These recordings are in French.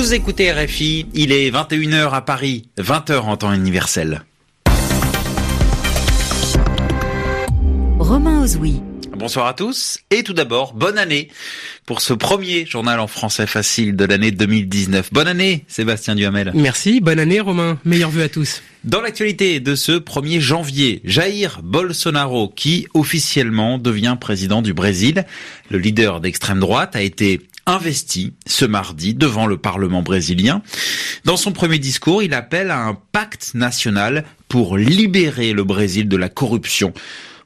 Vous écoutez RFI, il est 21h à Paris, 20h en temps universel. Romain Ozoui. Bonsoir à tous et tout d'abord, bonne année pour ce premier journal en français facile de l'année 2019. Bonne année Sébastien Duhamel. Merci, bonne année Romain, meilleurs vœux à tous. Dans l'actualité de ce 1er janvier, Jair Bolsonaro, qui officiellement devient président du Brésil, le leader d'extrême droite, a été investi ce mardi devant le Parlement brésilien. Dans son premier discours, il appelle à un pacte national pour libérer le Brésil de la corruption.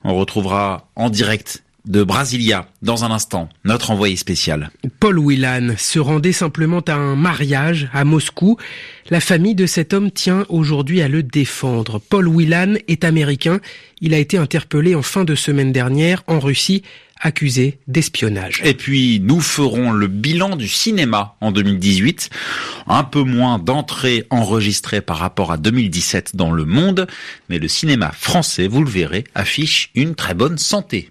On retrouvera en direct de Brasilia dans un instant, notre envoyé spécial. Paul Whelan se rendait simplement à un mariage à Moscou. La famille de cet homme tient aujourd'hui à le défendre. Paul Whelan est américain. Il a été interpellé en fin de semaine dernière en Russie accusé d'espionnage. Et puis, nous ferons le bilan du cinéma en 2018. Un peu moins d'entrées enregistrées par rapport à 2017 dans le monde, mais le cinéma français, vous le verrez, affiche une très bonne santé.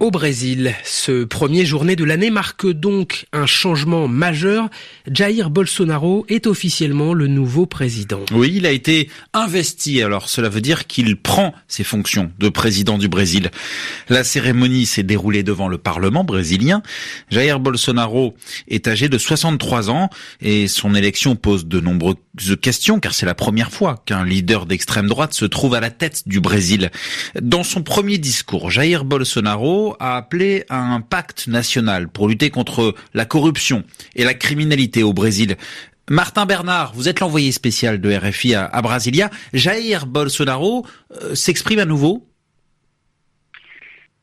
Au Brésil, ce premier journée de l'année marque donc un changement majeur. Jair Bolsonaro est officiellement le nouveau président. Oui, il a été investi, alors cela veut dire qu'il prend ses fonctions de président du Brésil. La cérémonie s'est déroulée devant le Parlement brésilien. Jair Bolsonaro est âgé de 63 ans et son élection pose de nombreuses questions car c'est la première fois qu'un leader d'extrême droite se trouve à la tête du Brésil. Dans son premier discours, Jair Bolsonaro a appelé à un pacte national pour lutter contre la corruption et la criminalité au Brésil. Martin Bernard, vous êtes l'envoyé spécial de RFI à, Brasilia. Jair Bolsonaro euh, s'exprime à nouveau?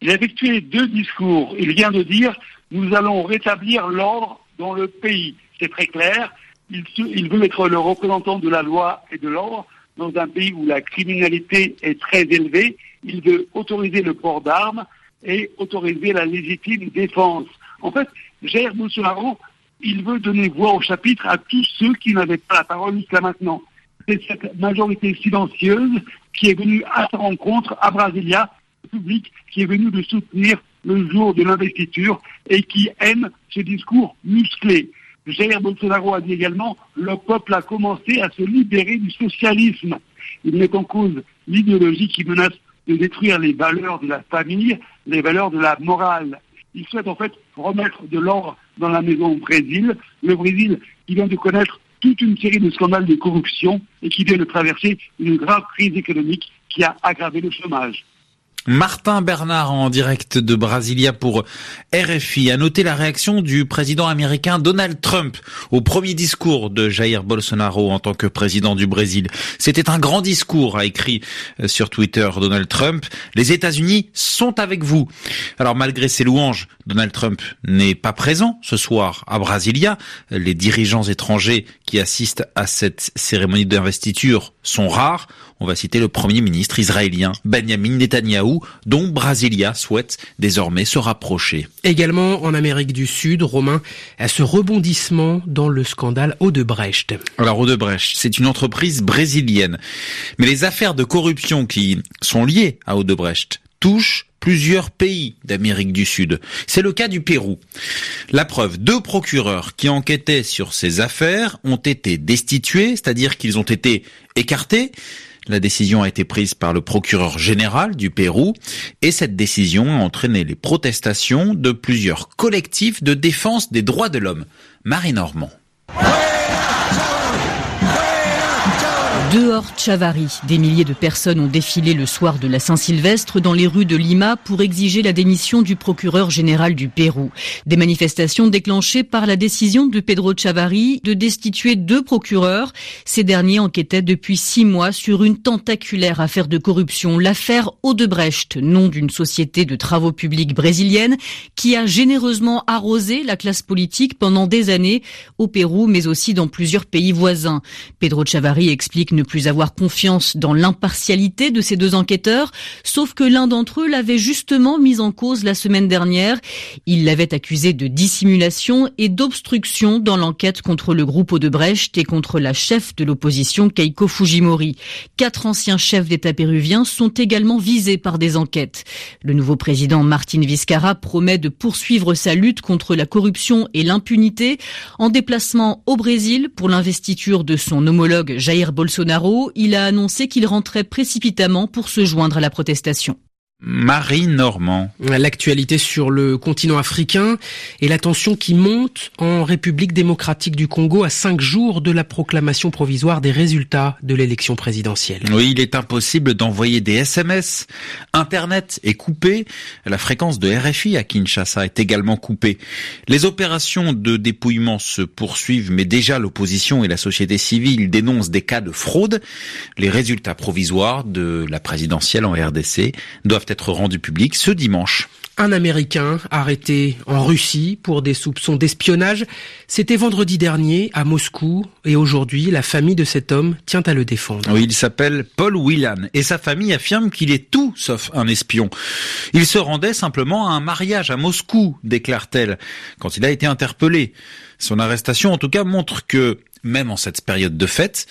Il a effectué deux discours. Il vient de dire nous allons rétablir l'ordre dans le pays. C'est très clair. Il, il veut être le représentant de la loi et de l'ordre dans un pays où la criminalité est très élevée. Il veut autoriser le port d'armes et autoriser la légitime défense. En fait, Jair Bolsonaro, il veut donner voix au chapitre à tous ceux qui n'avaient pas la parole jusqu'à maintenant. C'est cette majorité silencieuse qui est venue à sa rencontre à Brasilia, le public qui est venu le soutenir le jour de l'investiture et qui aime ce discours musclé. Jair Bolsonaro a dit également le peuple a commencé à se libérer du socialisme. Il met en cause l'idéologie qui menace de détruire les valeurs de la famille, les valeurs de la morale. Il souhaite en fait remettre de l'ordre dans la maison au Brésil, le Brésil qui vient de connaître toute une série de scandales de corruption et qui vient de traverser une grave crise économique qui a aggravé le chômage. Martin Bernard en direct de Brasilia pour RFI a noté la réaction du président américain Donald Trump au premier discours de Jair Bolsonaro en tant que président du Brésil. C'était un grand discours, a écrit euh, sur Twitter Donald Trump. Les États-Unis sont avec vous. Alors malgré ses louanges, Donald Trump n'est pas présent ce soir à Brasilia. Les dirigeants étrangers qui assistent à cette cérémonie d'investiture sont rares. On va citer le premier ministre israélien Benjamin Netanyahu, dont Brasilia souhaite désormais se rapprocher. Également en Amérique du Sud, Romain, à ce rebondissement dans le scandale Odebrecht. Alors Odebrecht, c'est une entreprise brésilienne. Mais les affaires de corruption qui sont liées à Odebrecht touchent plusieurs pays d'Amérique du Sud. C'est le cas du Pérou. La preuve, deux procureurs qui enquêtaient sur ces affaires ont été destitués, c'est-à-dire qu'ils ont été écartés, la décision a été prise par le procureur général du Pérou et cette décision a entraîné les protestations de plusieurs collectifs de défense des droits de l'homme. Marie Normand. Dehors Chavari, des milliers de personnes ont défilé le soir de la Saint-Sylvestre dans les rues de Lima pour exiger la démission du procureur général du Pérou. Des manifestations déclenchées par la décision de Pedro Chavari de destituer deux procureurs. Ces derniers enquêtaient depuis six mois sur une tentaculaire affaire de corruption, l'affaire Odebrecht, nom d'une société de travaux publics brésilienne qui a généreusement arrosé la classe politique pendant des années au Pérou mais aussi dans plusieurs pays voisins. Pedro Chavari explique plus avoir confiance dans l'impartialité de ces deux enquêteurs, sauf que l'un d'entre eux l'avait justement mis en cause la semaine dernière. Il l'avait accusé de dissimulation et d'obstruction dans l'enquête contre le groupe Odebrecht et contre la chef de l'opposition Keiko Fujimori. Quatre anciens chefs d'État péruviens sont également visés par des enquêtes. Le nouveau président Martin Vizcarra promet de poursuivre sa lutte contre la corruption et l'impunité en déplacement au Brésil pour l'investiture de son homologue Jair Bolsonaro. Il a annoncé qu'il rentrait précipitamment pour se joindre à la protestation. Marie Normand. L'actualité sur le continent africain et la tension qui monte en République démocratique du Congo à cinq jours de la proclamation provisoire des résultats de l'élection présidentielle. Oui, il est impossible d'envoyer des SMS. Internet est coupé. La fréquence de RFI à Kinshasa est également coupée. Les opérations de dépouillement se poursuivent, mais déjà l'opposition et la société civile dénoncent des cas de fraude. Les résultats provisoires de la présidentielle en RDC doivent être rendu public ce dimanche. Un Américain arrêté en Russie pour des soupçons d'espionnage. C'était vendredi dernier à Moscou et aujourd'hui la famille de cet homme tient à le défendre. Oui, il s'appelle Paul Whelan et sa famille affirme qu'il est tout sauf un espion. Il se rendait simplement à un mariage à Moscou, déclare-t-elle, quand il a été interpellé. Son arrestation en tout cas montre que même en cette période de fête,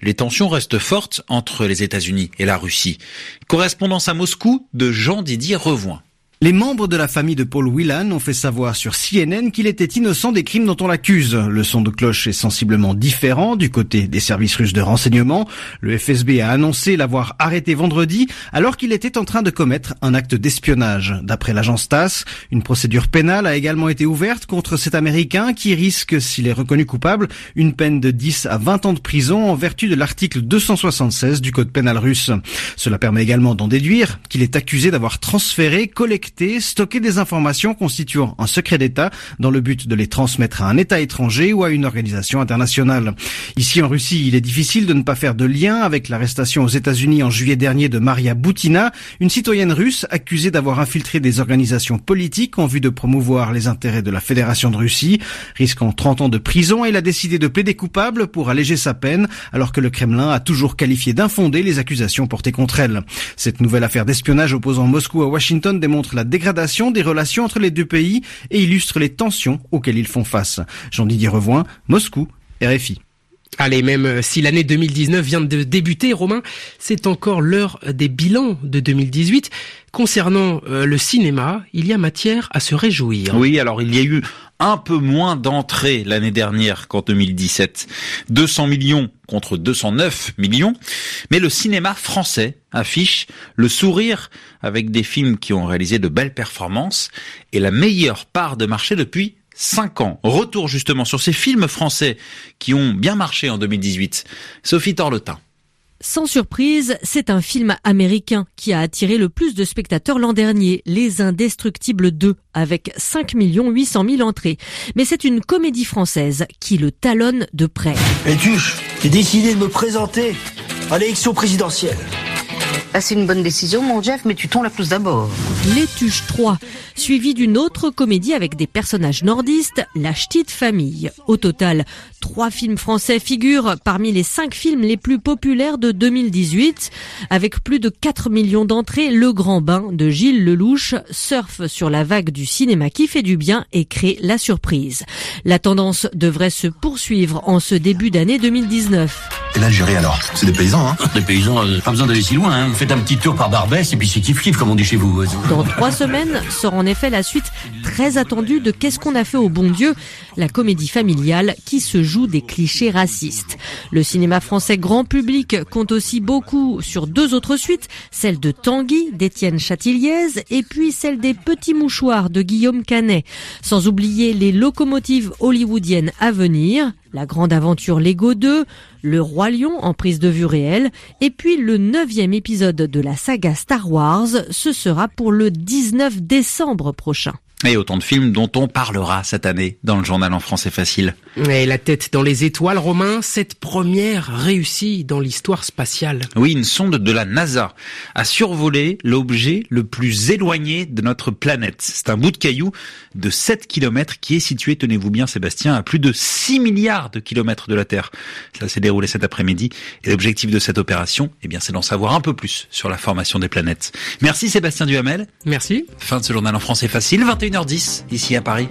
les tensions restent fortes entre les États-Unis et la Russie. Correspondance à Moscou de Jean-Didier Revoin. Les membres de la famille de Paul Whelan ont fait savoir sur CNN qu'il était innocent des crimes dont on l'accuse. Le son de cloche est sensiblement différent du côté des services russes de renseignement. Le FSB a annoncé l'avoir arrêté vendredi alors qu'il était en train de commettre un acte d'espionnage. D'après l'agence TASS, une procédure pénale a également été ouverte contre cet Américain qui risque, s'il est reconnu coupable, une peine de 10 à 20 ans de prison en vertu de l'article 276 du code pénal russe. Cela permet également d'en déduire qu'il est accusé d'avoir transféré, collecté stocker des informations constituant un secret d'État dans le but de les transmettre à un État étranger ou à une organisation internationale. Ici en Russie, il est difficile de ne pas faire de lien avec l'arrestation aux États-Unis en juillet dernier de Maria Boutina, une citoyenne russe accusée d'avoir infiltré des organisations politiques en vue de promouvoir les intérêts de la Fédération de Russie. Risquant 30 ans de prison, elle a décidé de plaider coupable pour alléger sa peine, alors que le Kremlin a toujours qualifié d'infondées les accusations portées contre elle. Cette nouvelle affaire d'espionnage opposant Moscou à Washington démontre la dégradation des relations entre les deux pays et illustre les tensions auxquelles ils font face. Jean-Didier Revoin, Moscou, RFI. Allez, même euh, si l'année 2019 vient de débuter, Romain, c'est encore l'heure des bilans de 2018. Concernant euh, le cinéma, il y a matière à se réjouir. Oui, alors il y a eu un peu moins d'entrées l'année dernière qu'en 2017. 200 millions contre 209 millions. Mais le cinéma français affiche le sourire avec des films qui ont réalisé de belles performances et la meilleure part de marché depuis 5 ans. Retour justement sur ces films français qui ont bien marché en 2018. Sophie Torletin. Sans surprise, c'est un film américain qui a attiré le plus de spectateurs l'an dernier, Les Indestructibles 2, avec 5 800 000 entrées. Mais c'est une comédie française qui le talonne de près. Et tu, j'ai décidé de me présenter à l'élection présidentielle. Ah, c'est une bonne décision, mon Jeff, mais tu tombes la plus d'abord. Les Tuches 3, suivi d'une autre comédie avec des personnages nordistes, La Ch'tite Famille. Au total, trois films français figurent parmi les cinq films les plus populaires de 2018. Avec plus de 4 millions d'entrées, Le Grand Bain de Gilles Lelouch surfe sur la vague du cinéma qui fait du bien et crée la surprise. La tendance devrait se poursuivre en ce début d'année 2019. Et l'Algérie alors C'est des paysans, hein Des paysans, euh, pas besoin d'aller si loin, hein. Faites un petit tour par Barbès et puis c'est kiff kiff comme on dit chez vous. Dans trois semaines sort en effet la suite très attendue de Qu'est-ce qu'on a fait au bon Dieu La comédie familiale qui se joue des clichés racistes. Le cinéma français grand public compte aussi beaucoup sur deux autres suites, celle de Tanguy d'Étienne Chatiliez et puis celle des Petits Mouchoirs de Guillaume Canet. Sans oublier les locomotives hollywoodiennes à venir, la grande aventure Lego 2, Le Roi Lion en prise de vue réelle, et puis le neuvième épisode de la saga Star Wars, ce sera pour le 19 décembre prochain. Et autant de films dont on parlera cette année dans le journal en français facile. Et la tête dans les étoiles, Romain, cette première réussie dans l'histoire spatiale. Oui, une sonde de la NASA a survolé l'objet le plus éloigné de notre planète. C'est un bout de caillou de 7 km qui est situé, tenez-vous bien Sébastien, à plus de 6 milliards de kilomètres de la Terre. Ça s'est déroulé cet après-midi. Et l'objectif de cette opération, eh bien, c'est d'en savoir un peu plus sur la formation des planètes. Merci Sébastien Duhamel. Merci. Fin de ce journal en français facile, 21h10 ici à Paris.